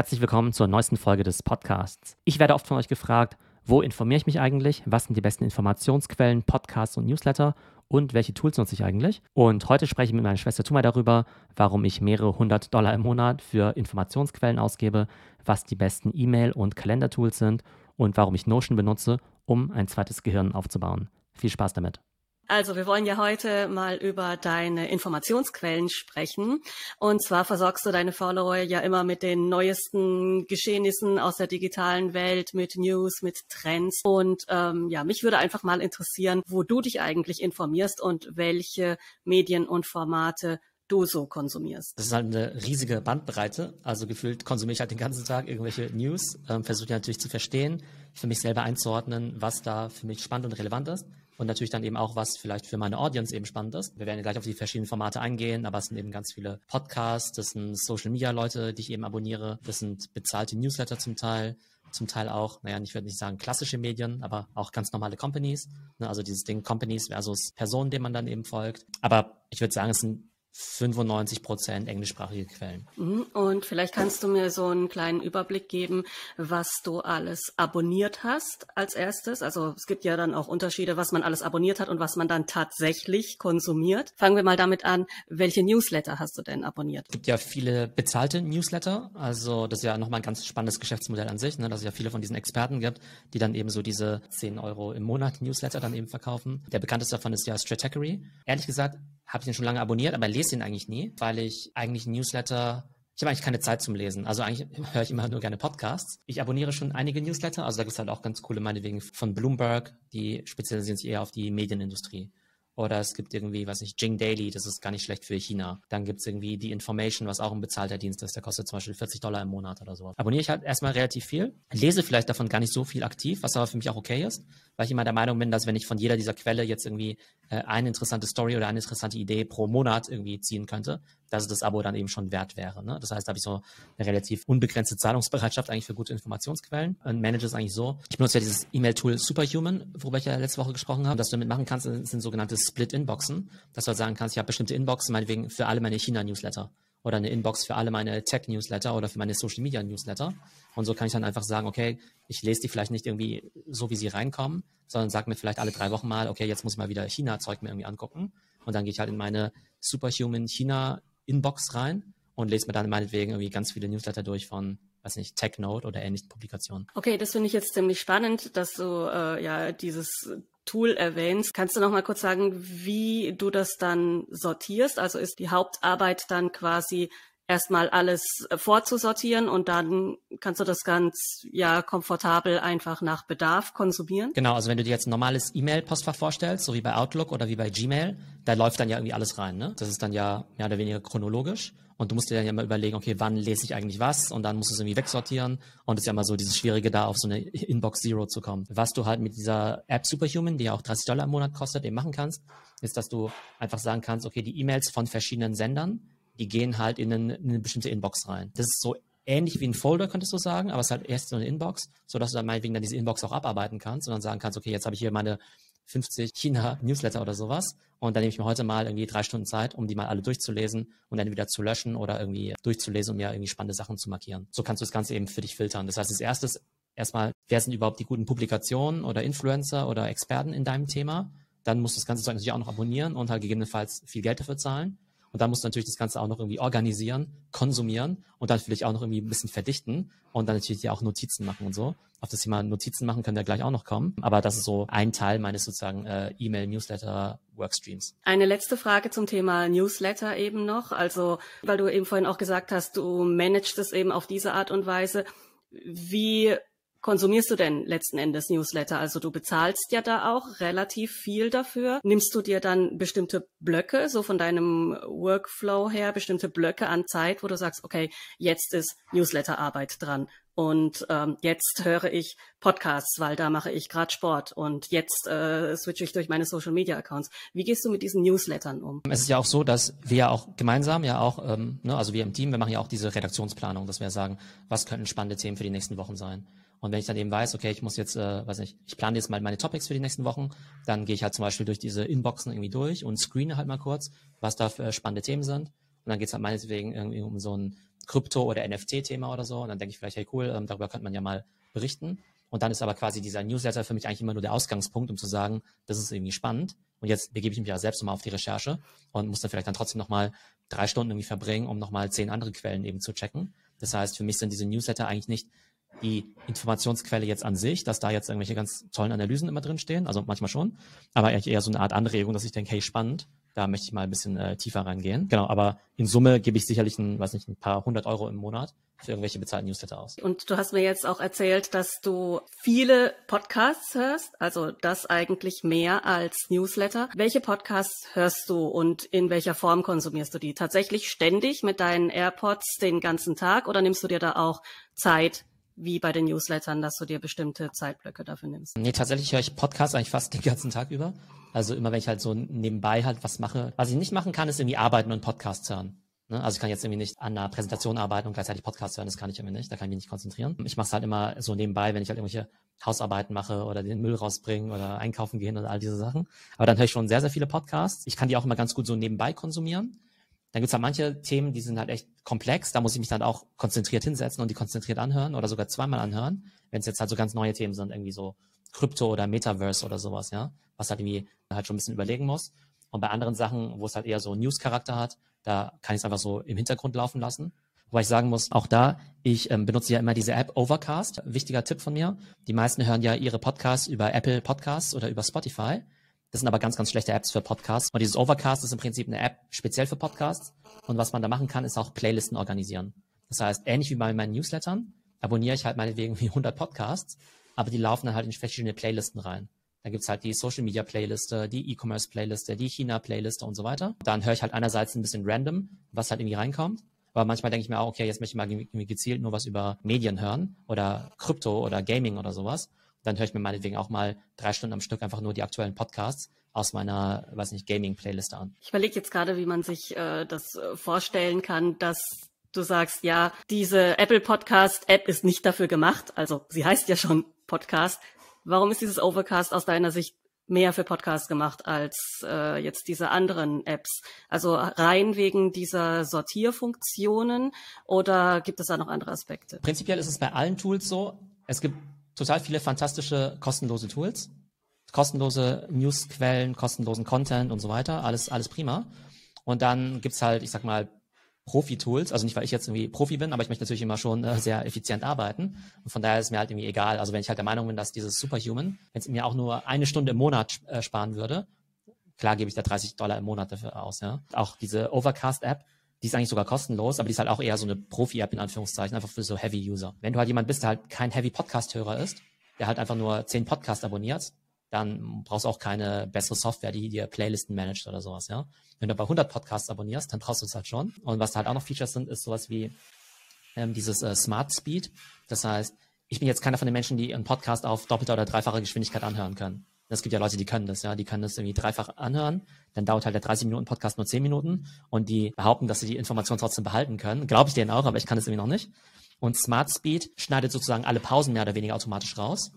Herzlich willkommen zur neuesten Folge des Podcasts. Ich werde oft von euch gefragt, wo informiere ich mich eigentlich? Was sind die besten Informationsquellen, Podcasts und Newsletter? Und welche Tools nutze ich eigentlich? Und heute spreche ich mit meiner Schwester Tuma darüber, warum ich mehrere hundert Dollar im Monat für Informationsquellen ausgebe, was die besten E-Mail- und Kalendertools sind und warum ich Notion benutze, um ein zweites Gehirn aufzubauen. Viel Spaß damit. Also wir wollen ja heute mal über deine Informationsquellen sprechen. Und zwar versorgst du deine Follower ja immer mit den neuesten Geschehnissen aus der digitalen Welt, mit News, mit Trends. Und ähm, ja, mich würde einfach mal interessieren, wo du dich eigentlich informierst und welche Medien und Formate du so konsumierst. Das ist halt eine riesige Bandbreite. Also gefühlt konsumiere ich halt den ganzen Tag irgendwelche News, ähm, versuche natürlich zu verstehen, für mich selber einzuordnen, was da für mich spannend und relevant ist und natürlich dann eben auch, was vielleicht für meine Audience eben spannend ist. Wir werden gleich auf die verschiedenen Formate eingehen, aber es sind eben ganz viele Podcasts, das sind Social Media Leute, die ich eben abonniere, das sind bezahlte Newsletter zum Teil, zum Teil auch, naja, ich würde nicht sagen klassische Medien, aber auch ganz normale Companies. Ne, also dieses Ding Companies versus Personen, denen man dann eben folgt. Aber ich würde sagen, es sind 95 Prozent englischsprachige Quellen. Mhm. Und vielleicht kannst du mir so einen kleinen Überblick geben, was du alles abonniert hast als erstes. Also es gibt ja dann auch Unterschiede, was man alles abonniert hat und was man dann tatsächlich konsumiert. Fangen wir mal damit an, welche Newsletter hast du denn abonniert? Es gibt ja viele bezahlte Newsletter. Also das ist ja nochmal ein ganz spannendes Geschäftsmodell an sich, ne? dass es ja viele von diesen Experten gibt, die dann eben so diese 10 Euro im Monat Newsletter dann eben verkaufen. Der bekannteste davon ist ja Stratechery. Ehrlich gesagt, habe ich den schon lange abonniert, aber lese ihn eigentlich nie, weil ich eigentlich Newsletter ich habe eigentlich keine Zeit zum Lesen. Also eigentlich höre ich immer nur gerne Podcasts. Ich abonniere schon einige Newsletter. Also da gibt es halt auch ganz coole, meinetwegen von Bloomberg. Die spezialisieren sich eher auf die Medienindustrie. Oder es gibt irgendwie, was nicht, Jing Daily, das ist gar nicht schlecht für China. Dann gibt es irgendwie die Information, was auch ein bezahlter Dienst ist, der kostet zum Beispiel 40 Dollar im Monat oder so. Abonniere ich halt erstmal relativ viel, lese vielleicht davon gar nicht so viel aktiv, was aber für mich auch okay ist, weil ich immer der Meinung bin, dass wenn ich von jeder dieser Quelle jetzt irgendwie äh, eine interessante Story oder eine interessante Idee pro Monat irgendwie ziehen könnte, dass das Abo dann eben schon wert wäre. Ne? Das heißt, da habe ich so eine relativ unbegrenzte Zahlungsbereitschaft eigentlich für gute Informationsquellen und manage es eigentlich so. Ich benutze ja dieses E-Mail-Tool Superhuman, worüber ich ja letzte Woche gesprochen habe. Was du damit machen kannst, sind sogenannte Split-Inboxen, dass du halt sagen kannst, ich habe bestimmte Inboxen, meinetwegen für alle meine China-Newsletter oder eine Inbox für alle meine Tech-Newsletter oder für meine Social-Media-Newsletter. Und so kann ich dann einfach sagen, okay, ich lese die vielleicht nicht irgendwie so, wie sie reinkommen, sondern sage mir vielleicht alle drei Wochen mal, okay, jetzt muss ich mal wieder China-Zeug mir irgendwie angucken. Und dann gehe ich halt in meine Superhuman China Inbox rein und lese mir dann meinetwegen irgendwie ganz viele Newsletter durch von weiß nicht, TechNote oder ähnlichen Publikationen. Okay, das finde ich jetzt ziemlich spannend, dass du äh, ja dieses Tool erwähnst. Kannst du noch mal kurz sagen, wie du das dann sortierst? Also ist die Hauptarbeit dann quasi erstmal alles vorzusortieren und dann kannst du das ganz ja komfortabel einfach nach Bedarf konsumieren. Genau, also wenn du dir jetzt ein normales E-Mail-Postfach vorstellst, so wie bei Outlook oder wie bei Gmail, da läuft dann ja irgendwie alles rein. Ne? Das ist dann ja mehr oder weniger chronologisch. Und du musst dir dann ja mal überlegen, okay, wann lese ich eigentlich was? Und dann musst du es irgendwie wegsortieren. Und es ist ja immer so dieses Schwierige, da auf so eine Inbox Zero zu kommen. Was du halt mit dieser App Superhuman, die ja auch 30 Dollar im Monat kostet, eben machen kannst, ist, dass du einfach sagen kannst, okay, die E-Mails von verschiedenen Sendern, die gehen halt in eine, in eine bestimmte Inbox rein. Das ist so ähnlich wie ein Folder, könntest du sagen, aber es ist halt erst so eine Inbox, sodass du dann meinetwegen dann diese Inbox auch abarbeiten kannst und dann sagen kannst, okay, jetzt habe ich hier meine 50 China-Newsletter oder sowas und dann nehme ich mir heute mal irgendwie drei Stunden Zeit, um die mal alle durchzulesen und dann wieder zu löschen oder irgendwie durchzulesen, um mir irgendwie spannende Sachen zu markieren. So kannst du das Ganze eben für dich filtern. Das heißt, als erstes erstmal, wer sind überhaupt die guten Publikationen oder Influencer oder Experten in deinem Thema? Dann musst du das Ganze natürlich auch noch abonnieren und halt gegebenenfalls viel Geld dafür zahlen. Und dann musst du natürlich das Ganze auch noch irgendwie organisieren, konsumieren und dann vielleicht auch noch irgendwie ein bisschen verdichten und dann natürlich auch Notizen machen und so. Auf das Thema Notizen machen können wir gleich auch noch kommen. Aber das ist so ein Teil meines sozusagen äh, E-Mail-Newsletter-Workstreams. Eine letzte Frage zum Thema Newsletter eben noch. Also, weil du eben vorhin auch gesagt hast, du managst es eben auf diese Art und Weise. Wie konsumierst du denn letzten Endes Newsletter? Also du bezahlst ja da auch relativ viel dafür. Nimmst du dir dann bestimmte Blöcke, so von deinem Workflow her, bestimmte Blöcke an Zeit, wo du sagst, okay, jetzt ist Newsletterarbeit dran und ähm, jetzt höre ich Podcasts, weil da mache ich gerade Sport und jetzt äh, switche ich durch meine Social Media Accounts. Wie gehst du mit diesen Newslettern um? Es ist ja auch so, dass wir ja auch gemeinsam ja auch, ähm, ne, also wir im Team, wir machen ja auch diese Redaktionsplanung, dass wir sagen, was könnten spannende Themen für die nächsten Wochen sein. Und wenn ich dann eben weiß, okay, ich muss jetzt, äh, weiß nicht, ich plane jetzt mal meine Topics für die nächsten Wochen, dann gehe ich halt zum Beispiel durch diese Inboxen irgendwie durch und screene halt mal kurz, was da für spannende Themen sind. Und dann geht es halt meinetwegen irgendwie um so ein Krypto- oder NFT-Thema oder so. Und dann denke ich vielleicht, hey cool, ähm, darüber könnte man ja mal berichten. Und dann ist aber quasi dieser Newsletter für mich eigentlich immer nur der Ausgangspunkt, um zu sagen, das ist irgendwie spannend. Und jetzt begebe ich mich ja selbst nochmal auf die Recherche und muss dann vielleicht dann trotzdem nochmal drei Stunden irgendwie verbringen, um nochmal zehn andere Quellen eben zu checken. Das heißt, für mich sind diese Newsletter eigentlich nicht die Informationsquelle jetzt an sich, dass da jetzt irgendwelche ganz tollen Analysen immer drin stehen, also manchmal schon, aber eher so eine Art Anregung, dass ich denke, hey, spannend, da möchte ich mal ein bisschen äh, tiefer reingehen. Genau, aber in Summe gebe ich sicherlich ein, weiß nicht, ein paar hundert Euro im Monat für irgendwelche bezahlten Newsletter aus. Und du hast mir jetzt auch erzählt, dass du viele Podcasts hörst, also das eigentlich mehr als Newsletter. Welche Podcasts hörst du und in welcher Form konsumierst du die? Tatsächlich ständig mit deinen AirPods den ganzen Tag oder nimmst du dir da auch Zeit wie bei den Newslettern, dass du dir bestimmte Zeitblöcke dafür nimmst? Nee, tatsächlich höre ich Podcasts eigentlich fast den ganzen Tag über. Also immer wenn ich halt so nebenbei halt was mache. Was ich nicht machen kann, ist irgendwie arbeiten und Podcasts hören. Ne? Also ich kann jetzt irgendwie nicht an einer Präsentation arbeiten und gleichzeitig Podcasts hören, das kann ich irgendwie nicht, da kann ich mich nicht konzentrieren. Ich mache es halt immer so nebenbei, wenn ich halt irgendwelche Hausarbeiten mache oder den Müll rausbringen oder einkaufen gehen oder all diese Sachen. Aber dann höre ich schon sehr, sehr viele Podcasts. Ich kann die auch immer ganz gut so nebenbei konsumieren. Dann gibt's halt manche Themen, die sind halt echt komplex. Da muss ich mich dann auch konzentriert hinsetzen und die konzentriert anhören oder sogar zweimal anhören, wenn es jetzt halt so ganz neue Themen sind, irgendwie so Krypto oder Metaverse oder sowas, ja, was halt irgendwie halt schon ein bisschen überlegen muss. Und bei anderen Sachen, wo es halt eher so News-Charakter hat, da kann ich es einfach so im Hintergrund laufen lassen. Wobei ich sagen muss, auch da, ich ähm, benutze ja immer diese App Overcast. Wichtiger Tipp von mir. Die meisten hören ja ihre Podcasts über Apple Podcasts oder über Spotify. Das sind aber ganz, ganz schlechte Apps für Podcasts. Und dieses Overcast ist im Prinzip eine App speziell für Podcasts. Und was man da machen kann, ist auch Playlisten organisieren. Das heißt, ähnlich wie bei meinen Newslettern, abonniere ich halt meinetwegen wie 100 Podcasts, aber die laufen dann halt in verschiedene Playlisten rein. Da gibt's halt die Social Media Playliste, die E-Commerce Playliste, die China Playliste und so weiter. Dann höre ich halt einerseits ein bisschen random, was halt irgendwie reinkommt. Aber manchmal denke ich mir auch, okay, jetzt möchte ich mal gezielt nur was über Medien hören oder Krypto oder Gaming oder sowas dann höre ich mir meinetwegen auch mal drei Stunden am Stück einfach nur die aktuellen Podcasts aus meiner, weiß nicht, Gaming-Playlist an. Ich überlege jetzt gerade, wie man sich äh, das äh, vorstellen kann, dass du sagst, ja, diese Apple Podcast App ist nicht dafür gemacht. Also sie heißt ja schon Podcast. Warum ist dieses Overcast aus deiner Sicht mehr für Podcasts gemacht als äh, jetzt diese anderen Apps? Also rein wegen dieser Sortierfunktionen oder gibt es da noch andere Aspekte? Prinzipiell ist es bei allen Tools so. Es gibt total viele fantastische kostenlose Tools, kostenlose Newsquellen, kostenlosen Content und so weiter, alles, alles prima. Und dann gibt's halt, ich sag mal, Profi-Tools, also nicht, weil ich jetzt irgendwie Profi bin, aber ich möchte natürlich immer schon äh, sehr effizient arbeiten. Und von daher ist mir halt irgendwie egal. Also wenn ich halt der Meinung bin, dass dieses Superhuman, wenn es mir auch nur eine Stunde im Monat äh, sparen würde, klar gebe ich da 30 Dollar im Monat dafür aus, ja. Auch diese Overcast-App, die ist eigentlich sogar kostenlos, aber die ist halt auch eher so eine Profi-App in Anführungszeichen, einfach für so Heavy-User. Wenn du halt jemand bist, der halt kein Heavy-Podcast-Hörer ist, der halt einfach nur zehn Podcasts abonniert, dann brauchst du auch keine bessere Software, die dir Playlisten managt oder sowas, ja. Wenn du aber 100 Podcasts abonnierst, dann brauchst du es halt schon. Und was halt auch noch Features sind, ist sowas wie ähm, dieses äh, Smart Speed. Das heißt, ich bin jetzt keiner von den Menschen, die einen Podcast auf doppelter oder dreifacher Geschwindigkeit anhören können. Es gibt ja Leute, die können das, ja, die können das irgendwie dreifach anhören. Dann dauert halt der 30 Minuten Podcast nur 10 Minuten und die behaupten, dass sie die Information trotzdem behalten können. Glaube ich denen auch, aber ich kann das irgendwie noch nicht. Und Smart Speed schneidet sozusagen alle Pausen mehr oder weniger automatisch raus.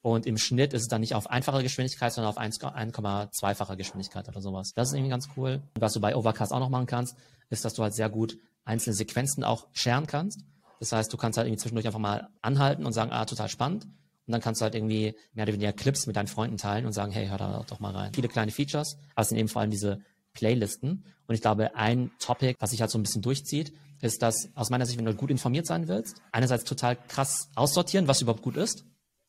Und im Schnitt ist es dann nicht auf einfache Geschwindigkeit, sondern auf 1,2-fache Geschwindigkeit oder sowas. Das ist irgendwie ganz cool. Was du bei Overcast auch noch machen kannst, ist, dass du halt sehr gut einzelne Sequenzen auch scheren kannst. Das heißt, du kannst halt irgendwie zwischendurch einfach mal anhalten und sagen, ah, total spannend. Und dann kannst du halt irgendwie mehr oder weniger Clips mit deinen Freunden teilen und sagen, hey, hör da doch mal rein. Viele kleine Features, aber es sind eben vor allem diese Playlisten. Und ich glaube, ein Topic, was sich halt so ein bisschen durchzieht, ist, dass aus meiner Sicht, wenn du gut informiert sein willst, einerseits total krass aussortieren, was überhaupt gut ist.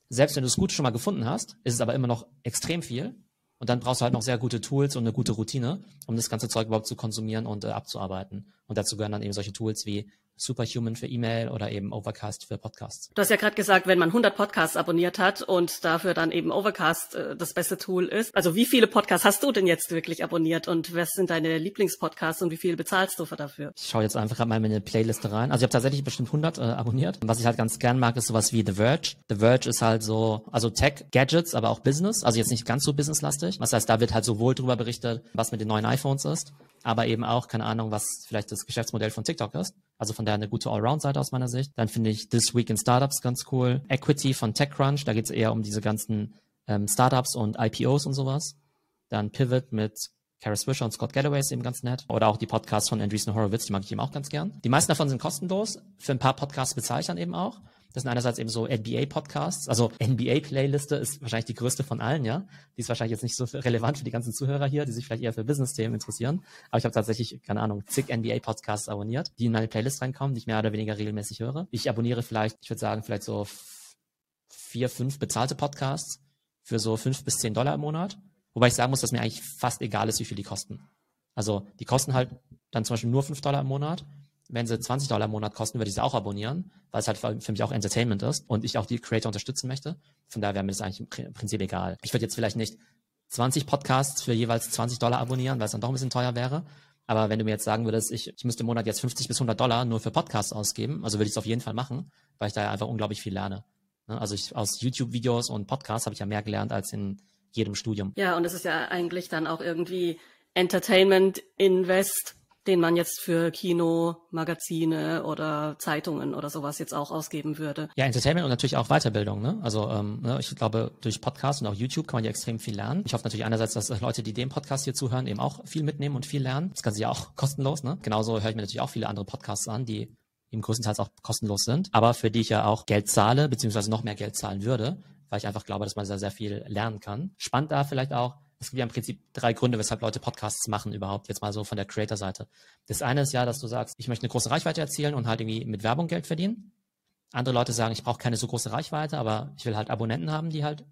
Selbst wenn du es gut schon mal gefunden hast, ist es aber immer noch extrem viel. Und dann brauchst du halt noch sehr gute Tools und eine gute Routine, um das ganze Zeug überhaupt zu konsumieren und äh, abzuarbeiten. Und dazu gehören dann eben solche Tools wie Superhuman für E-Mail oder eben Overcast für Podcasts. Du hast ja gerade gesagt, wenn man 100 Podcasts abonniert hat und dafür dann eben Overcast äh, das beste Tool ist. Also wie viele Podcasts hast du denn jetzt wirklich abonniert und was sind deine Lieblingspodcasts und wie viel bezahlst du für dafür? Ich schaue jetzt einfach mal in meine Playliste rein. Also ich habe tatsächlich bestimmt 100 äh, abonniert. Was ich halt ganz gern mag, ist sowas wie The Verge. The Verge ist halt so, also Tech, Gadgets, aber auch Business. Also jetzt nicht ganz so businesslastig. Das heißt, da wird halt sowohl drüber berichtet, was mit den neuen iPhones ist, aber eben auch, keine Ahnung, was vielleicht das Geschäftsmodell von TikTok ist. Also von daher eine gute Allround-Seite aus meiner Sicht. Dann finde ich This Week in Startups ganz cool. Equity von TechCrunch, da geht es eher um diese ganzen ähm, Startups und IPOs und sowas. Dann Pivot mit Kara Swisher und Scott Galloway ist eben ganz nett. Oder auch die Podcasts von Andreessen Horowitz, die mag ich eben auch ganz gern. Die meisten davon sind kostenlos. Für ein paar Podcasts bezahle ich dann eben auch. Das sind einerseits eben so NBA-Podcasts. Also NBA-Playliste ist wahrscheinlich die größte von allen, ja. Die ist wahrscheinlich jetzt nicht so relevant für die ganzen Zuhörer hier, die sich vielleicht eher für Business-Themen interessieren. Aber ich habe tatsächlich, keine Ahnung, zig NBA-Podcasts abonniert, die in meine Playlist reinkommen, die ich mehr oder weniger regelmäßig höre. Ich abonniere vielleicht, ich würde sagen, vielleicht so vier, fünf bezahlte Podcasts für so fünf bis zehn Dollar im Monat. Wobei ich sagen muss, dass mir eigentlich fast egal ist, wie viel die kosten. Also die kosten halt dann zum Beispiel nur fünf Dollar im Monat. Wenn sie 20 Dollar im Monat kosten, würde ich sie auch abonnieren, weil es halt für mich auch Entertainment ist und ich auch die Creator unterstützen möchte. Von daher wäre mir das eigentlich im Prinzip egal. Ich würde jetzt vielleicht nicht 20 Podcasts für jeweils 20 Dollar abonnieren, weil es dann doch ein bisschen teuer wäre. Aber wenn du mir jetzt sagen würdest, ich, ich müsste im Monat jetzt 50 bis 100 Dollar nur für Podcasts ausgeben, also würde ich es auf jeden Fall machen, weil ich da einfach unglaublich viel lerne. Ne? Also ich, aus YouTube-Videos und Podcasts habe ich ja mehr gelernt als in jedem Studium. Ja, und es ist ja eigentlich dann auch irgendwie Entertainment Invest, den man jetzt für Kino, Magazine oder Zeitungen oder sowas jetzt auch ausgeben würde. Ja, Entertainment und natürlich auch Weiterbildung. Ne? Also ähm, ne, ich glaube, durch Podcasts und auch YouTube kann man ja extrem viel lernen. Ich hoffe natürlich einerseits, dass Leute, die den Podcast hier zuhören, eben auch viel mitnehmen und viel lernen. Das Ganze ja auch kostenlos. Ne? Genauso höre ich mir natürlich auch viele andere Podcasts an, die eben größtenteils auch kostenlos sind, aber für die ich ja auch Geld zahle, beziehungsweise noch mehr Geld zahlen würde, weil ich einfach glaube, dass man sehr, sehr viel lernen kann. Spannend da vielleicht auch, es gibt ja im Prinzip drei Gründe, weshalb Leute Podcasts machen überhaupt, jetzt mal so von der Creator-Seite. Das eine ist ja, dass du sagst, ich möchte eine große Reichweite erzielen und halt irgendwie mit Werbung Geld verdienen. Andere Leute sagen, ich brauche keine so große Reichweite, aber ich will halt Abonnenten haben, die halt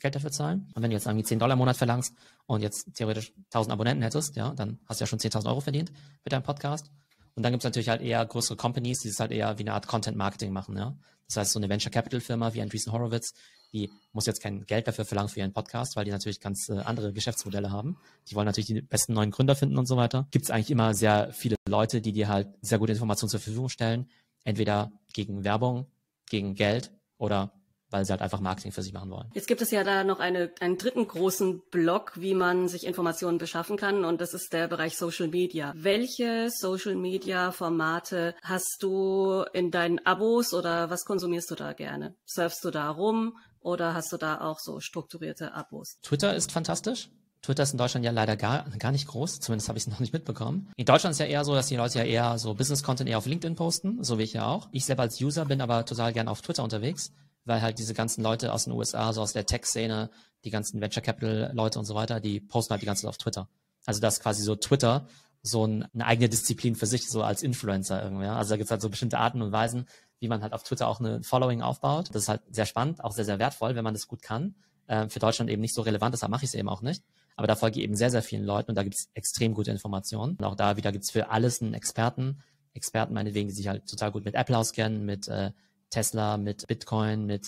Geld dafür zahlen. Und wenn du jetzt irgendwie 10 Dollar im Monat verlangst und jetzt theoretisch 1000 Abonnenten hättest, ja, dann hast du ja schon 10.000 Euro verdient mit deinem Podcast. Und dann gibt es natürlich halt eher größere Companies, die es halt eher wie eine Art Content Marketing machen, ja. Das heißt, so eine Venture Capital Firma wie Andreessen Horowitz, die muss jetzt kein Geld dafür verlangen für ihren Podcast, weil die natürlich ganz äh, andere Geschäftsmodelle haben. Die wollen natürlich die besten neuen Gründer finden und so weiter. Gibt es eigentlich immer sehr viele Leute, die dir halt sehr gute Informationen zur Verfügung stellen. Entweder gegen Werbung, gegen Geld oder weil sie halt einfach Marketing für sich machen wollen. Jetzt gibt es ja da noch eine, einen dritten großen Block, wie man sich Informationen beschaffen kann und das ist der Bereich Social Media. Welche Social Media Formate hast du in deinen Abos oder was konsumierst du da gerne? Surfst du da rum oder hast du da auch so strukturierte Abos? Twitter ist fantastisch. Twitter ist in Deutschland ja leider gar, gar nicht groß, zumindest habe ich es noch nicht mitbekommen. In Deutschland ist ja eher so, dass die Leute ja eher so Business-Content eher auf LinkedIn posten, so wie ich ja auch. Ich selber als User bin aber total gern auf Twitter unterwegs weil halt diese ganzen Leute aus den USA, so aus der Tech-Szene, die ganzen Venture Capital-Leute und so weiter, die posten halt die ganze Zeit auf Twitter. Also das ist quasi so Twitter so ein, eine eigene Disziplin für sich, so als Influencer irgendwie. Also da gibt's halt so bestimmte Arten und Weisen, wie man halt auf Twitter auch eine Following aufbaut. Das ist halt sehr spannend, auch sehr, sehr wertvoll, wenn man das gut kann. Ähm, für Deutschland eben nicht so relevant, deshalb mache ich es eben auch nicht. Aber da folge ich eben sehr, sehr vielen Leuten und da gibt's extrem gute Informationen. Und auch da wieder gibt's für alles einen Experten. Experten meinetwegen, die sich halt total gut mit Apple auskennen, mit äh, Tesla, mit Bitcoin, mit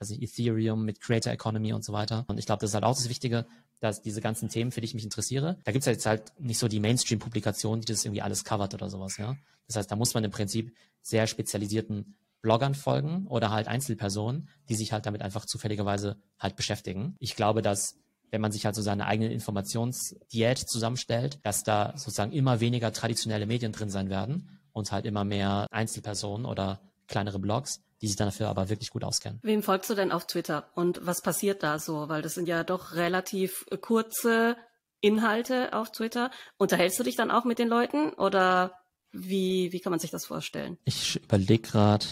also Ethereum, mit Creator Economy und so weiter. Und ich glaube, das ist halt auch das Wichtige, dass diese ganzen Themen, für die ich mich interessiere, da gibt es jetzt halt nicht so die Mainstream-Publikation, die das irgendwie alles covert oder sowas, ja. Das heißt, da muss man im Prinzip sehr spezialisierten Bloggern folgen oder halt Einzelpersonen, die sich halt damit einfach zufälligerweise halt beschäftigen. Ich glaube, dass wenn man sich halt so seine eigene Informationsdiät zusammenstellt, dass da sozusagen immer weniger traditionelle Medien drin sein werden und halt immer mehr Einzelpersonen oder kleinere Blogs, die sich dann dafür aber wirklich gut auskennen. Wem folgst du denn auf Twitter und was passiert da so? Weil das sind ja doch relativ kurze Inhalte auf Twitter. Unterhältst du dich dann auch mit den Leuten oder wie, wie kann man sich das vorstellen? Ich überlege gerade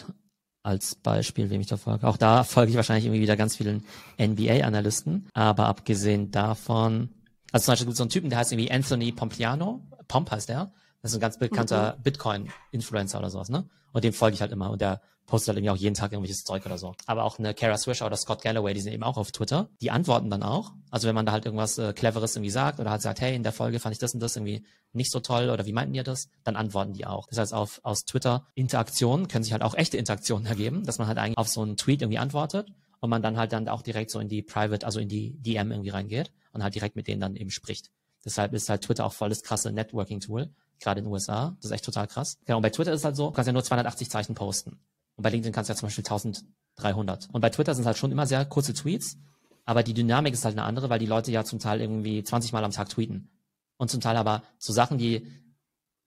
als Beispiel, wem ich da folge. Auch da folge ich wahrscheinlich irgendwie wieder ganz vielen NBA-Analysten. Aber abgesehen davon, also zum Beispiel gibt es so einen Typen, der heißt irgendwie Anthony Pompliano. Pomp heißt der. Das ist ein ganz bekannter mhm. Bitcoin-Influencer oder sowas, ne? Und dem folge ich halt immer. Und der postet halt irgendwie auch jeden Tag irgendwelches Zeug oder so. Aber auch eine Kara Swisher oder Scott Galloway, die sind eben auch auf Twitter. Die antworten dann auch. Also wenn man da halt irgendwas äh, Cleveres irgendwie sagt oder halt sagt, hey, in der Folge fand ich das und das irgendwie nicht so toll oder wie meinten ihr das, dann antworten die auch. Das heißt, auf, aus Twitter Interaktionen können sich halt auch echte Interaktionen ergeben, dass man halt eigentlich auf so einen Tweet irgendwie antwortet und man dann halt dann auch direkt so in die Private, also in die DM irgendwie reingeht und halt direkt mit denen dann eben spricht. Deshalb ist halt Twitter auch voll das krasse Networking-Tool gerade in den USA. Das ist echt total krass. Genau, und bei Twitter ist es halt so, du kannst ja nur 280 Zeichen posten. Und bei LinkedIn kannst du ja zum Beispiel 1300. Und bei Twitter sind es halt schon immer sehr kurze Tweets, aber die Dynamik ist halt eine andere, weil die Leute ja zum Teil irgendwie 20 Mal am Tag tweeten. Und zum Teil aber so Sachen, die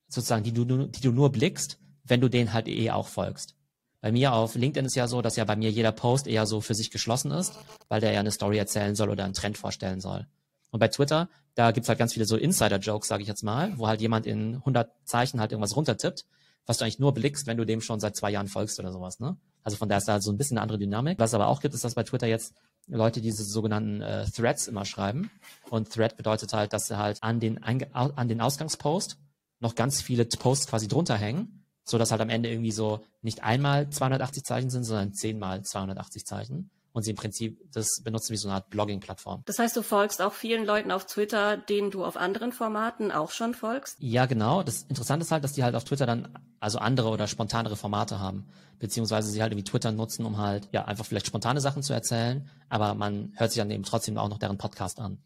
sozusagen, die du, die du nur blickst, wenn du denen halt eh auch folgst. Bei mir auf LinkedIn ist ja so, dass ja bei mir jeder Post eher so für sich geschlossen ist, weil der ja eine Story erzählen soll oder einen Trend vorstellen soll. Und bei Twitter, da gibt's halt ganz viele so Insider-Jokes, sage ich jetzt mal, wo halt jemand in 100 Zeichen halt irgendwas runtertippt, was du eigentlich nur blickst, wenn du dem schon seit zwei Jahren folgst oder sowas. Ne? Also von daher ist da so ein bisschen eine andere Dynamik. Was es aber auch gibt, ist, dass bei Twitter jetzt Leute diese sogenannten äh, Threads immer schreiben. Und Thread bedeutet halt, dass sie halt an den, an den Ausgangspost noch ganz viele Posts quasi drunter hängen, so dass halt am Ende irgendwie so nicht einmal 280 Zeichen sind, sondern zehnmal 280 Zeichen und sie im Prinzip das benutzen wie so eine Art Blogging-Plattform. Das heißt, du folgst auch vielen Leuten auf Twitter, denen du auf anderen Formaten auch schon folgst? Ja, genau. Das Interessante ist halt, dass die halt auf Twitter dann also andere oder spontanere Formate haben, beziehungsweise sie halt irgendwie Twitter nutzen, um halt ja einfach vielleicht spontane Sachen zu erzählen, aber man hört sich dann eben trotzdem auch noch deren Podcast an.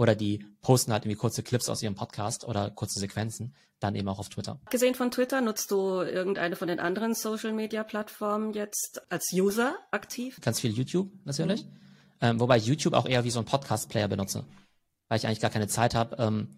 Oder die posten halt irgendwie kurze Clips aus ihrem Podcast oder kurze Sequenzen, dann eben auch auf Twitter. Gesehen von Twitter, nutzt du irgendeine von den anderen Social-Media-Plattformen jetzt als User aktiv? Ganz viel YouTube natürlich. Mhm. Ähm, wobei ich YouTube auch eher wie so ein Podcast-Player benutze. Weil ich eigentlich gar keine Zeit habe, ähm,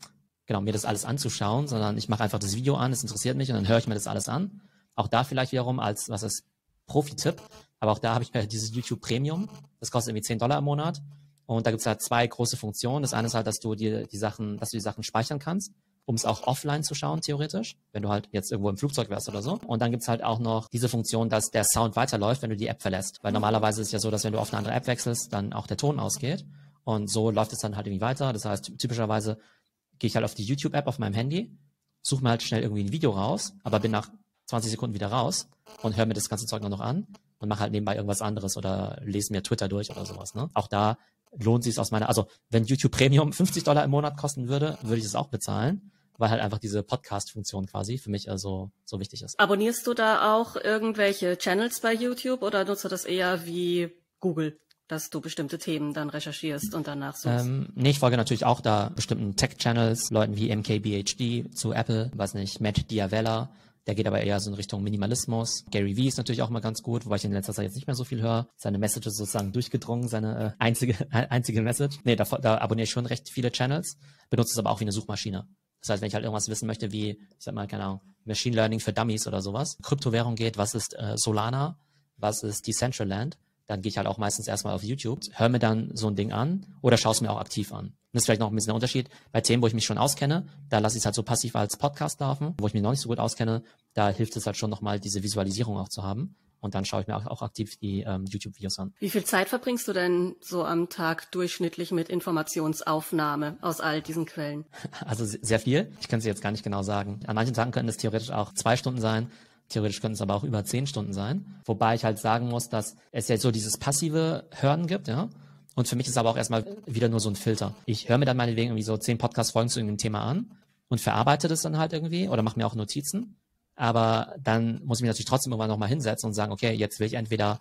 genau, mir das alles anzuschauen, sondern ich mache einfach das Video an, es interessiert mich und dann höre ich mir das alles an. Auch da vielleicht wiederum als, was ist, Profi-Tipp. Aber auch da habe ich mir dieses YouTube Premium. Das kostet irgendwie 10 Dollar im Monat. Und da gibt es halt zwei große Funktionen. Das eine ist halt, dass du dir die Sachen, dass du die Sachen speichern kannst, um es auch offline zu schauen, theoretisch, wenn du halt jetzt irgendwo im Flugzeug wärst oder so. Und dann gibt es halt auch noch diese Funktion, dass der Sound weiterläuft, wenn du die App verlässt. Weil normalerweise ist es ja so, dass wenn du auf eine andere App wechselst, dann auch der Ton ausgeht. Und so läuft es dann halt irgendwie weiter. Das heißt, typischerweise gehe ich halt auf die YouTube-App auf meinem Handy, suche mir halt schnell irgendwie ein Video raus, aber bin nach 20 Sekunden wieder raus und höre mir das ganze Zeug nur noch an und mache halt nebenbei irgendwas anderes oder lese mir Twitter durch oder sowas. Ne? Auch da lohnt sich aus meiner, also wenn YouTube Premium 50 Dollar im Monat kosten würde, würde ich es auch bezahlen, weil halt einfach diese Podcast-Funktion quasi für mich also so wichtig ist. Abonnierst du da auch irgendwelche Channels bei YouTube oder nutzt du das eher wie Google? dass du bestimmte Themen dann recherchierst und danach suchst? Ähm, nee, ich folge natürlich auch da bestimmten Tech-Channels, Leuten wie MKBHD zu Apple, weiß nicht, Matt Diavella, der geht aber eher so in Richtung Minimalismus. Gary Vee ist natürlich auch mal ganz gut, wobei ich in letzter Zeit jetzt nicht mehr so viel höre. Seine Message ist sozusagen durchgedrungen, seine äh, einzige, einzige Message. Nee, da, da abonniere ich schon recht viele Channels, benutze es aber auch wie eine Suchmaschine. Das heißt, wenn ich halt irgendwas wissen möchte, wie, ich sag mal, keine Ahnung, Machine Learning für Dummies oder sowas, Kryptowährung geht, was ist äh, Solana, was ist Decentraland, dann gehe ich halt auch meistens erstmal auf YouTube, höre mir dann so ein Ding an oder schaue es mir auch aktiv an. Das ist vielleicht noch ein bisschen der Unterschied. Bei Themen, wo ich mich schon auskenne, da lasse ich es halt so passiv als Podcast laufen. Wo ich mich noch nicht so gut auskenne, da hilft es halt schon nochmal, diese Visualisierung auch zu haben. Und dann schaue ich mir auch, auch aktiv die ähm, YouTube-Videos an. Wie viel Zeit verbringst du denn so am Tag durchschnittlich mit Informationsaufnahme aus all diesen Quellen? Also sehr viel. Ich kann es jetzt gar nicht genau sagen. An manchen Tagen könnten es theoretisch auch zwei Stunden sein. Theoretisch könnten es aber auch über zehn Stunden sein. Wobei ich halt sagen muss, dass es ja so dieses passive Hören gibt, ja. Und für mich ist aber auch erstmal wieder nur so ein Filter. Ich höre mir dann meinetwegen irgendwie so zehn Podcast-Folgen zu irgendeinem Thema an und verarbeite das dann halt irgendwie oder mache mir auch Notizen. Aber dann muss ich mich natürlich trotzdem irgendwann nochmal hinsetzen und sagen, okay, jetzt will ich entweder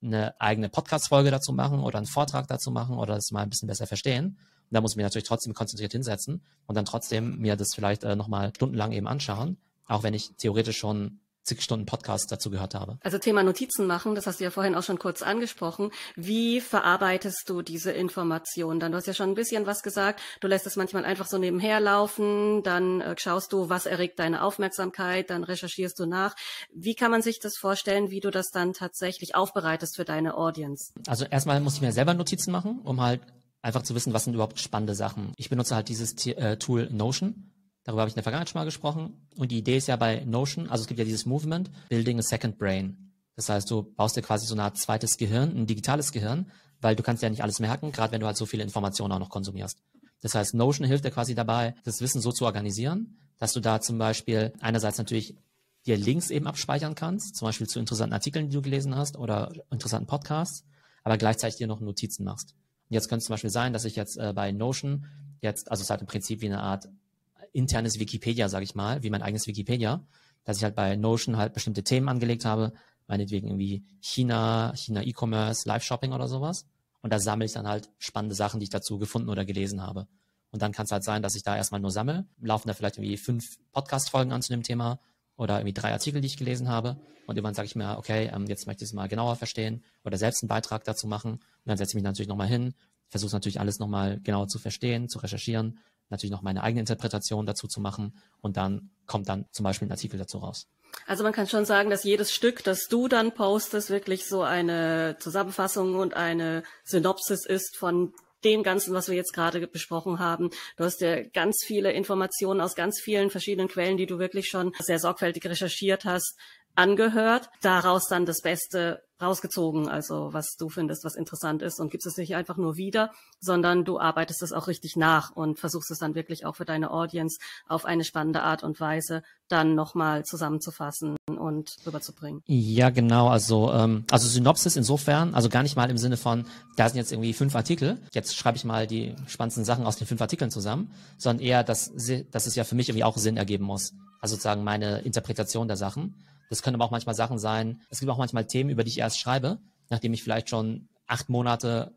eine eigene Podcast-Folge dazu machen oder einen Vortrag dazu machen oder das mal ein bisschen besser verstehen. Und da muss ich mich natürlich trotzdem konzentriert hinsetzen und dann trotzdem mir das vielleicht äh, nochmal stundenlang eben anschauen, auch wenn ich theoretisch schon zig Stunden Podcast dazu gehört habe. Also Thema Notizen machen, das hast du ja vorhin auch schon kurz angesprochen. Wie verarbeitest du diese Informationen dann? Du hast ja schon ein bisschen was gesagt. Du lässt es manchmal einfach so nebenher laufen, dann äh, schaust du, was erregt deine Aufmerksamkeit, dann recherchierst du nach. Wie kann man sich das vorstellen, wie du das dann tatsächlich aufbereitest für deine Audience? Also erstmal muss ich mir selber Notizen machen, um halt einfach zu wissen, was sind überhaupt spannende Sachen. Ich benutze halt dieses äh, Tool Notion Darüber habe ich in der Vergangenheit schon mal gesprochen. Und die Idee ist ja bei Notion, also es gibt ja dieses Movement, Building a Second Brain. Das heißt, du baust dir quasi so eine Art zweites Gehirn, ein digitales Gehirn, weil du kannst ja nicht alles merken, gerade wenn du halt so viele Informationen auch noch konsumierst. Das heißt, Notion hilft dir quasi dabei, das Wissen so zu organisieren, dass du da zum Beispiel einerseits natürlich dir Links eben abspeichern kannst, zum Beispiel zu interessanten Artikeln, die du gelesen hast oder interessanten Podcasts, aber gleichzeitig dir noch Notizen machst. Und jetzt könnte es zum Beispiel sein, dass ich jetzt äh, bei Notion jetzt, also es ist halt im Prinzip wie eine Art internes Wikipedia, sage ich mal, wie mein eigenes Wikipedia, dass ich halt bei Notion halt bestimmte Themen angelegt habe, meinetwegen irgendwie China, China E-Commerce, Live-Shopping oder sowas. Und da sammle ich dann halt spannende Sachen, die ich dazu gefunden oder gelesen habe. Und dann kann es halt sein, dass ich da erstmal nur sammle, laufen da vielleicht irgendwie fünf Podcast-Folgen an zu dem Thema oder irgendwie drei Artikel, die ich gelesen habe. Und irgendwann sage ich mir, okay, ähm, jetzt möchte ich es mal genauer verstehen oder selbst einen Beitrag dazu machen. Und dann setze ich mich natürlich nochmal hin, versuche natürlich alles nochmal genauer zu verstehen, zu recherchieren natürlich noch meine eigene Interpretation dazu zu machen und dann kommt dann zum Beispiel ein Artikel dazu raus. Also man kann schon sagen, dass jedes Stück, das du dann postest, wirklich so eine Zusammenfassung und eine Synopsis ist von dem Ganzen, was wir jetzt gerade besprochen haben. Du hast ja ganz viele Informationen aus ganz vielen verschiedenen Quellen, die du wirklich schon sehr sorgfältig recherchiert hast, angehört, daraus dann das Beste rausgezogen, also was du findest, was interessant ist und gibst es nicht einfach nur wieder, sondern du arbeitest es auch richtig nach und versuchst es dann wirklich auch für deine Audience auf eine spannende Art und Weise dann nochmal zusammenzufassen und rüberzubringen. Ja, genau. Also, ähm, also Synopsis insofern, also gar nicht mal im Sinne von, da sind jetzt irgendwie fünf Artikel, jetzt schreibe ich mal die spannendsten Sachen aus den fünf Artikeln zusammen, sondern eher, dass, dass es ja für mich irgendwie auch Sinn ergeben muss. Also sozusagen meine Interpretation der Sachen. Das können aber auch manchmal Sachen sein. Es gibt auch manchmal Themen, über die ich erst schreibe, nachdem ich vielleicht schon acht Monate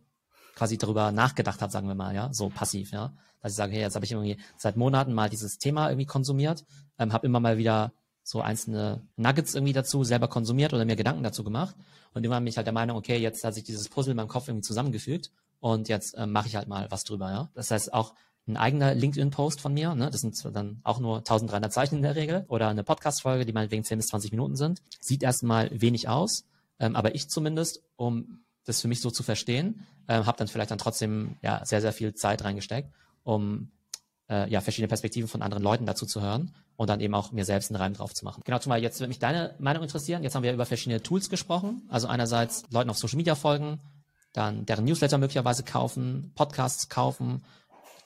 quasi darüber nachgedacht habe, sagen wir mal, ja, so passiv, ja. Dass ich sage, hey, jetzt habe ich irgendwie seit Monaten mal dieses Thema irgendwie konsumiert, ähm, habe immer mal wieder so einzelne Nuggets irgendwie dazu selber konsumiert oder mir Gedanken dazu gemacht. Und immer bin ich halt der Meinung, okay, jetzt hat sich dieses Puzzle in meinem Kopf irgendwie zusammengefügt und jetzt ähm, mache ich halt mal was drüber, ja. Das heißt auch ein eigener LinkedIn-Post von mir, ne, das sind dann auch nur 1300 Zeichen in der Regel, oder eine Podcast-Folge, die meinetwegen 10 bis 20 Minuten sind, sieht erstmal wenig aus, ähm, aber ich zumindest, um das für mich so zu verstehen, äh, habe dann vielleicht dann trotzdem ja sehr, sehr viel Zeit reingesteckt, um äh, ja verschiedene Perspektiven von anderen Leuten dazu zu hören und dann eben auch mir selbst einen Reim drauf zu machen. Genau, zumal jetzt würde mich deine Meinung interessieren. Jetzt haben wir über verschiedene Tools gesprochen. Also einerseits Leuten auf Social Media folgen, dann deren Newsletter möglicherweise kaufen, Podcasts kaufen,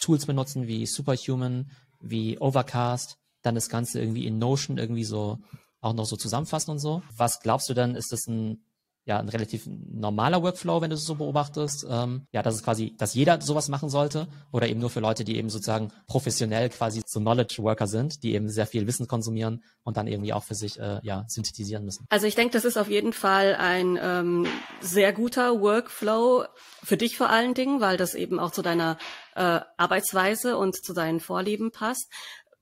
Tools benutzen wie Superhuman, wie Overcast, dann das Ganze irgendwie in Notion irgendwie so auch noch so zusammenfassen und so. Was glaubst du denn, ist das ein ja ein relativ normaler Workflow, wenn du es so beobachtest. Ähm, ja, dass es quasi, dass jeder sowas machen sollte oder eben nur für Leute, die eben sozusagen professionell quasi so Knowledge Worker sind, die eben sehr viel Wissen konsumieren und dann irgendwie auch für sich äh, ja synthetisieren müssen. Also ich denke, das ist auf jeden Fall ein ähm, sehr guter Workflow für dich vor allen Dingen, weil das eben auch zu deiner äh, Arbeitsweise und zu deinen Vorlieben passt.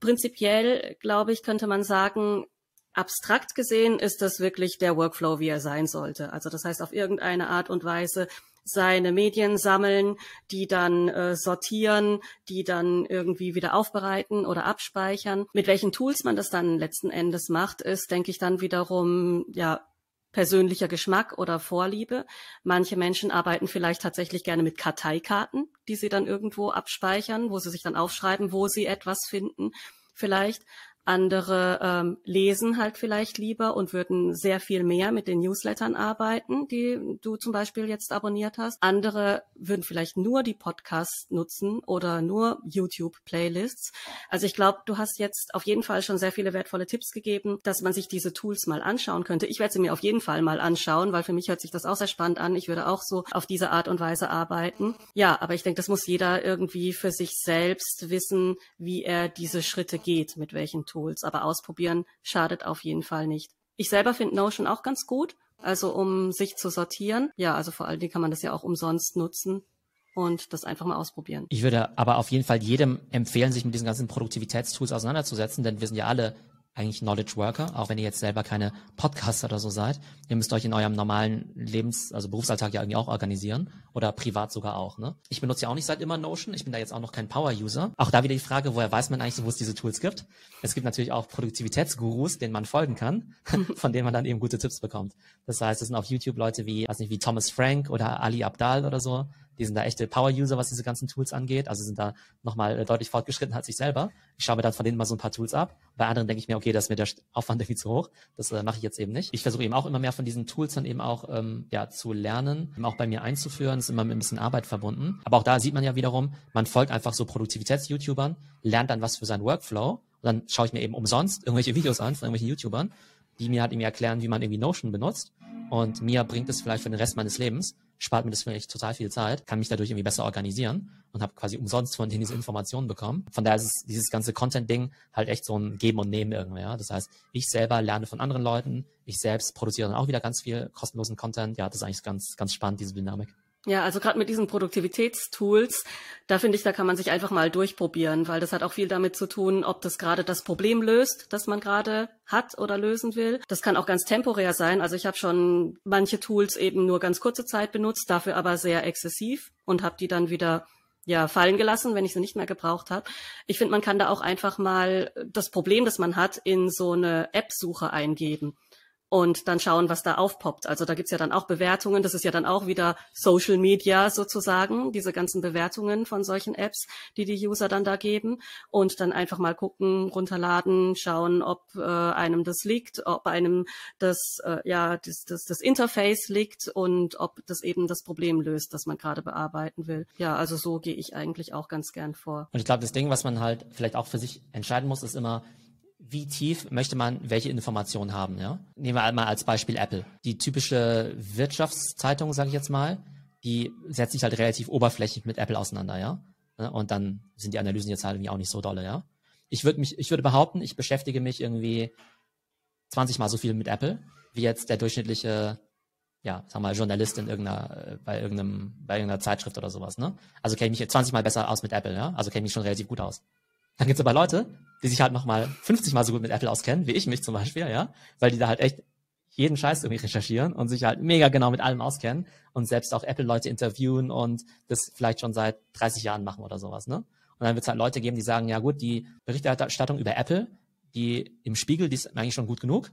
Prinzipiell, glaube ich, könnte man sagen, abstrakt gesehen ist das wirklich der Workflow, wie er sein sollte. Also das heißt, auf irgendeine Art und Weise seine Medien sammeln, die dann äh, sortieren, die dann irgendwie wieder aufbereiten oder abspeichern. Mit welchen Tools man das dann letzten Endes macht, ist, denke ich, dann wiederum ja persönlicher Geschmack oder Vorliebe. Manche Menschen arbeiten vielleicht tatsächlich gerne mit Karteikarten, die sie dann irgendwo abspeichern, wo sie sich dann aufschreiben, wo sie etwas finden. Vielleicht andere ähm, lesen halt vielleicht lieber und würden sehr viel mehr mit den Newslettern arbeiten, die du zum Beispiel jetzt abonniert hast. Andere würden vielleicht nur die Podcasts nutzen oder nur YouTube-Playlists. Also ich glaube, du hast jetzt auf jeden Fall schon sehr viele wertvolle Tipps gegeben, dass man sich diese Tools mal anschauen könnte. Ich werde sie mir auf jeden Fall mal anschauen, weil für mich hört sich das auch sehr spannend an. Ich würde auch so auf diese Art und Weise arbeiten. Ja, aber ich denke, das muss jeder irgendwie für sich selbst wissen, wie er diese Schritte geht, mit welchen Tools, aber ausprobieren schadet auf jeden Fall nicht. Ich selber finde Notion auch ganz gut, also um sich zu sortieren. Ja, also vor allen Dingen kann man das ja auch umsonst nutzen und das einfach mal ausprobieren. Ich würde aber auf jeden Fall jedem empfehlen, sich mit diesen ganzen Produktivitätstools auseinanderzusetzen, denn wir sind ja alle eigentlich Knowledge Worker, auch wenn ihr jetzt selber keine Podcaster oder so seid. Ihr müsst euch in eurem normalen Lebens-, also Berufsalltag ja irgendwie auch organisieren oder privat sogar auch. Ne? Ich benutze ja auch nicht seit immer Notion. Ich bin da jetzt auch noch kein Power-User. Auch da wieder die Frage, woher weiß man eigentlich wo es diese Tools gibt? Es gibt natürlich auch Produktivitätsgurus, denen man folgen kann, von denen man dann eben gute Tipps bekommt. Das heißt, es sind auf YouTube Leute wie, weiß nicht, wie Thomas Frank oder Ali Abdal oder so, die sind da echte Power-User, was diese ganzen Tools angeht. Also sind da nochmal äh, deutlich fortgeschritten als ich selber. Ich schaue mir dann von denen mal so ein paar Tools ab. Bei anderen denke ich mir, okay, das ist mir der Aufwand irgendwie zu hoch. Das äh, mache ich jetzt eben nicht. Ich versuche eben auch immer mehr von diesen Tools dann eben auch ähm, ja, zu lernen, auch bei mir einzuführen. Das ist immer mit ein bisschen Arbeit verbunden. Aber auch da sieht man ja wiederum, man folgt einfach so Produktivitäts-YouTubern, lernt dann was für seinen Workflow. Und dann schaue ich mir eben umsonst irgendwelche Videos an von irgendwelchen YouTubern, die mir halt irgendwie erklären, wie man irgendwie Notion benutzt. Und mir bringt es vielleicht für den Rest meines Lebens spart mir das vielleicht total viel Zeit, kann mich dadurch irgendwie besser organisieren und habe quasi umsonst von denen diese Informationen bekommen. Von daher ist es, dieses ganze Content-Ding halt echt so ein Geben und Nehmen irgendwie. Ja? Das heißt, ich selber lerne von anderen Leuten, ich selbst produziere dann auch wieder ganz viel kostenlosen Content. Ja, das ist eigentlich ganz, ganz spannend, diese Dynamik. Ja, also gerade mit diesen Produktivitätstools, da finde ich, da kann man sich einfach mal durchprobieren, weil das hat auch viel damit zu tun, ob das gerade das Problem löst, das man gerade hat oder lösen will. Das kann auch ganz temporär sein. Also ich habe schon manche Tools eben nur ganz kurze Zeit benutzt, dafür aber sehr exzessiv und habe die dann wieder ja fallen gelassen, wenn ich sie nicht mehr gebraucht habe. Ich finde, man kann da auch einfach mal das Problem, das man hat, in so eine App-Suche eingeben und dann schauen, was da aufpoppt. Also da gibt's ja dann auch Bewertungen, das ist ja dann auch wieder Social Media sozusagen, diese ganzen Bewertungen von solchen Apps, die die User dann da geben und dann einfach mal gucken, runterladen, schauen, ob äh, einem das liegt, ob einem das äh, ja das, das, das Interface liegt und ob das eben das Problem löst, das man gerade bearbeiten will. Ja, also so gehe ich eigentlich auch ganz gern vor. Und ich glaube, das Ding, was man halt vielleicht auch für sich entscheiden muss, ist immer, wie tief möchte man welche Informationen haben, ja? Nehmen wir einmal als Beispiel Apple. Die typische Wirtschaftszeitung, sage ich jetzt mal, die setzt sich halt relativ oberflächlich mit Apple auseinander, ja? Und dann sind die Analysen jetzt halt irgendwie auch nicht so dolle, ja? Ich würde mich, ich würde behaupten, ich beschäftige mich irgendwie 20 mal so viel mit Apple, wie jetzt der durchschnittliche, ja, sag mal, Journalist in irgendeiner, bei irgendeinem, bei irgendeiner Zeitschrift oder sowas, ne? Also kenne ich mich 20 mal besser aus mit Apple, ja? Also kenne ich mich schon relativ gut aus. Dann gibt's aber Leute, die sich halt nochmal 50 Mal so gut mit Apple auskennen, wie ich mich zum Beispiel, ja, weil die da halt echt jeden Scheiß irgendwie recherchieren und sich halt mega genau mit allem auskennen und selbst auch Apple-Leute interviewen und das vielleicht schon seit 30 Jahren machen oder sowas, ne? Und dann wird es halt Leute geben, die sagen, ja gut, die Berichterstattung über Apple, die im Spiegel, die ist eigentlich schon gut genug.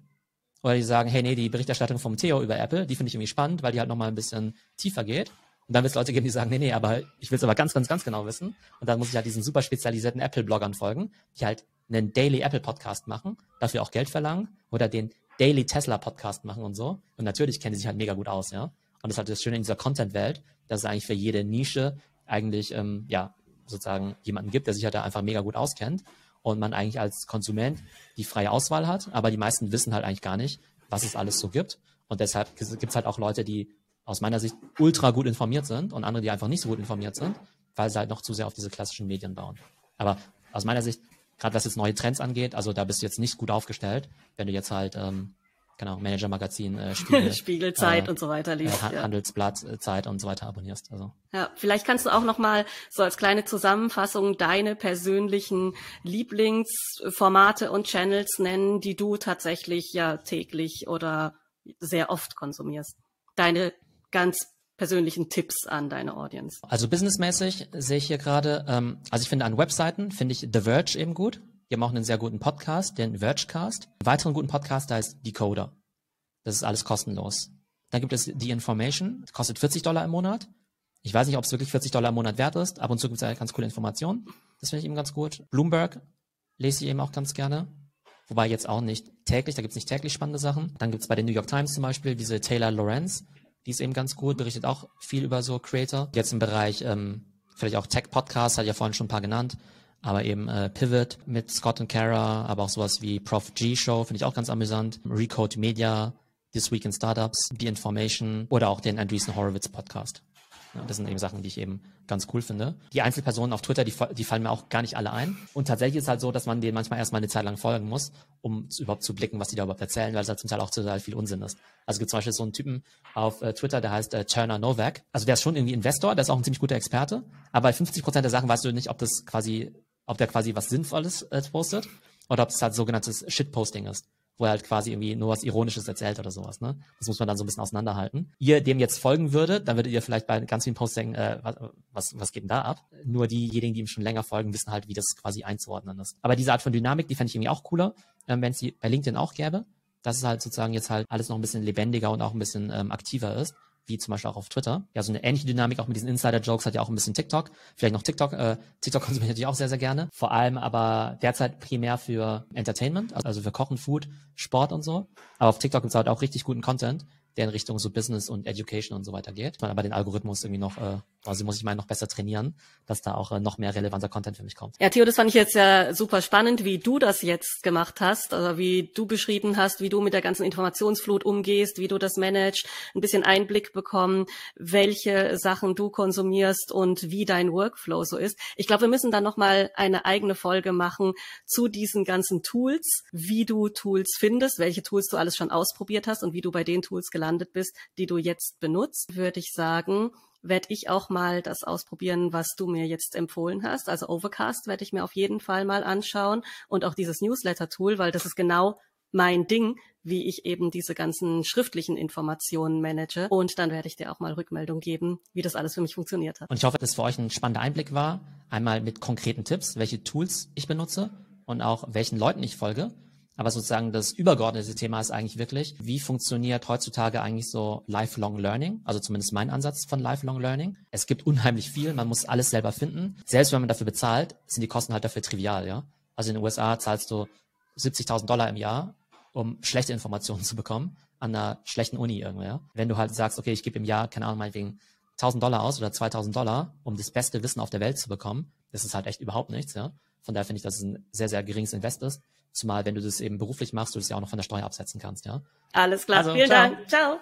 Oder die sagen, hey, nee, die Berichterstattung vom Theo über Apple, die finde ich irgendwie spannend, weil die halt nochmal ein bisschen tiefer geht. Und dann wird es Leute geben, die sagen, nee, nee, aber ich will es aber ganz, ganz, ganz genau wissen. Und dann muss ich halt diesen super spezialisierten Apple-Bloggern folgen, die halt einen Daily Apple Podcast machen, dafür auch Geld verlangen oder den Daily Tesla Podcast machen und so. Und natürlich kennen die sich halt mega gut aus, ja. Und das ist halt das Schöne in dieser Content-Welt, dass es eigentlich für jede Nische eigentlich, ähm, ja, sozusagen jemanden gibt, der sich halt da einfach mega gut auskennt und man eigentlich als Konsument die freie Auswahl hat, aber die meisten wissen halt eigentlich gar nicht, was es alles so gibt. Und deshalb gibt es halt auch Leute, die aus meiner Sicht ultra gut informiert sind und andere, die einfach nicht so gut informiert sind, weil sie halt noch zu sehr auf diese klassischen Medien bauen. Aber aus meiner Sicht, gerade was jetzt neue Trends angeht, also da bist du jetzt nicht gut aufgestellt, wenn du jetzt halt, ähm, genau, Manager-Magazin, äh, Spiegel, Spiegelzeit äh, und so weiter liest. Äh, Handelsblatt, äh, Zeit und so weiter abonnierst. Also. Ja, vielleicht kannst du auch nochmal so als kleine Zusammenfassung deine persönlichen Lieblingsformate und Channels nennen, die du tatsächlich ja täglich oder sehr oft konsumierst. Deine ganz persönlichen Tipps an deine Audience? Also businessmäßig sehe ich hier gerade, ähm, also ich finde an Webseiten finde ich The Verge eben gut. Die haben auch einen sehr guten Podcast, den Vergecast. Einen weiteren guten Podcast, da ist Decoder. Das ist alles kostenlos. Dann gibt es The Information, kostet 40 Dollar im Monat. Ich weiß nicht, ob es wirklich 40 Dollar im Monat wert ist. Ab und zu gibt es ja ganz coole Informationen. Das finde ich eben ganz gut. Bloomberg lese ich eben auch ganz gerne. Wobei jetzt auch nicht täglich, da gibt es nicht täglich spannende Sachen. Dann gibt es bei den New York Times zum Beispiel diese Taylor Lorenz. Die ist eben ganz gut, berichtet auch viel über so Creator. Jetzt im Bereich ähm, vielleicht auch Tech-Podcasts, hat ja vorhin schon ein paar genannt, aber eben äh, Pivot mit Scott und Kara, aber auch sowas wie Prof G Show finde ich auch ganz amüsant. Recode Media, This Week in Startups, The Information oder auch den Andreessen Horowitz Podcast. Das sind eben Sachen, die ich eben ganz cool finde. Die Einzelpersonen auf Twitter, die, die fallen mir auch gar nicht alle ein. Und tatsächlich ist es halt so, dass man denen manchmal erstmal eine Zeit lang folgen muss, um überhaupt zu blicken, was die da überhaupt erzählen, weil es halt zum Teil auch total viel Unsinn ist. Also es gibt zum Beispiel so einen Typen auf äh, Twitter, der heißt äh, Turner Novak. Also der ist schon irgendwie Investor, der ist auch ein ziemlich guter Experte. Aber bei 50 Prozent der Sachen weißt du nicht, ob das quasi, ob der quasi was Sinnvolles äh, postet oder ob es halt sogenanntes Shitposting ist wo er halt quasi irgendwie nur was Ironisches erzählt oder sowas. Ne? Das muss man dann so ein bisschen auseinanderhalten. Ihr dem jetzt folgen würdet, dann würdet ihr vielleicht bei ganz vielen Posts denken, äh, was, was geht denn da ab? Nur diejenigen, die ihm schon länger folgen, wissen halt, wie das quasi einzuordnen ist. Aber diese Art von Dynamik, die fände ich irgendwie auch cooler, ähm, wenn es die bei LinkedIn auch gäbe. Dass es halt sozusagen jetzt halt alles noch ein bisschen lebendiger und auch ein bisschen ähm, aktiver ist wie zum Beispiel auch auf Twitter. Ja, so eine ähnliche Dynamik auch mit diesen Insider-Jokes hat ja auch ein bisschen TikTok. Vielleicht noch TikTok. Äh, TikTok konsumiere ich natürlich auch sehr, sehr gerne. Vor allem aber derzeit primär für Entertainment, also für Kochen, Food, Sport und so. Aber auf TikTok gibt es halt auch richtig guten Content der in Richtung so Business und Education und so weiter geht. Aber den Algorithmus irgendwie noch, äh, also muss ich mal noch besser trainieren, dass da auch äh, noch mehr relevanter Content für mich kommt. Ja, Theo, das fand ich jetzt ja super spannend, wie du das jetzt gemacht hast, also wie du beschrieben hast, wie du mit der ganzen Informationsflut umgehst, wie du das managst, ein bisschen Einblick bekommen, welche Sachen du konsumierst und wie dein Workflow so ist. Ich glaube, wir müssen dann nochmal eine eigene Folge machen zu diesen ganzen Tools, wie du Tools findest, welche Tools du alles schon ausprobiert hast und wie du bei den Tools gelandet bist, die du jetzt benutzt, würde ich sagen, werde ich auch mal das ausprobieren, was du mir jetzt empfohlen hast. Also Overcast werde ich mir auf jeden Fall mal anschauen und auch dieses Newsletter-Tool, weil das ist genau mein Ding, wie ich eben diese ganzen schriftlichen Informationen manage. Und dann werde ich dir auch mal Rückmeldung geben, wie das alles für mich funktioniert hat. Und ich hoffe, dass für euch ein spannender Einblick war. Einmal mit konkreten Tipps, welche Tools ich benutze und auch welchen Leuten ich folge. Aber sozusagen das übergeordnete Thema ist eigentlich wirklich, wie funktioniert heutzutage eigentlich so Lifelong Learning? Also zumindest mein Ansatz von Lifelong Learning. Es gibt unheimlich viel, man muss alles selber finden. Selbst wenn man dafür bezahlt, sind die Kosten halt dafür trivial, ja. Also in den USA zahlst du 70.000 Dollar im Jahr, um schlechte Informationen zu bekommen an einer schlechten Uni irgendwo, ja. Wenn du halt sagst, okay, ich gebe im Jahr, keine Ahnung, meinetwegen 1000 Dollar aus oder 2000 Dollar, um das beste Wissen auf der Welt zu bekommen, das ist halt echt überhaupt nichts, ja. Von daher finde ich, dass es ein sehr, sehr geringes Invest ist. Zumal, wenn du das eben beruflich machst, du das ja auch noch von der Steuer absetzen kannst, ja. Alles klar. Also, Vielen ciao. Dank. Ciao.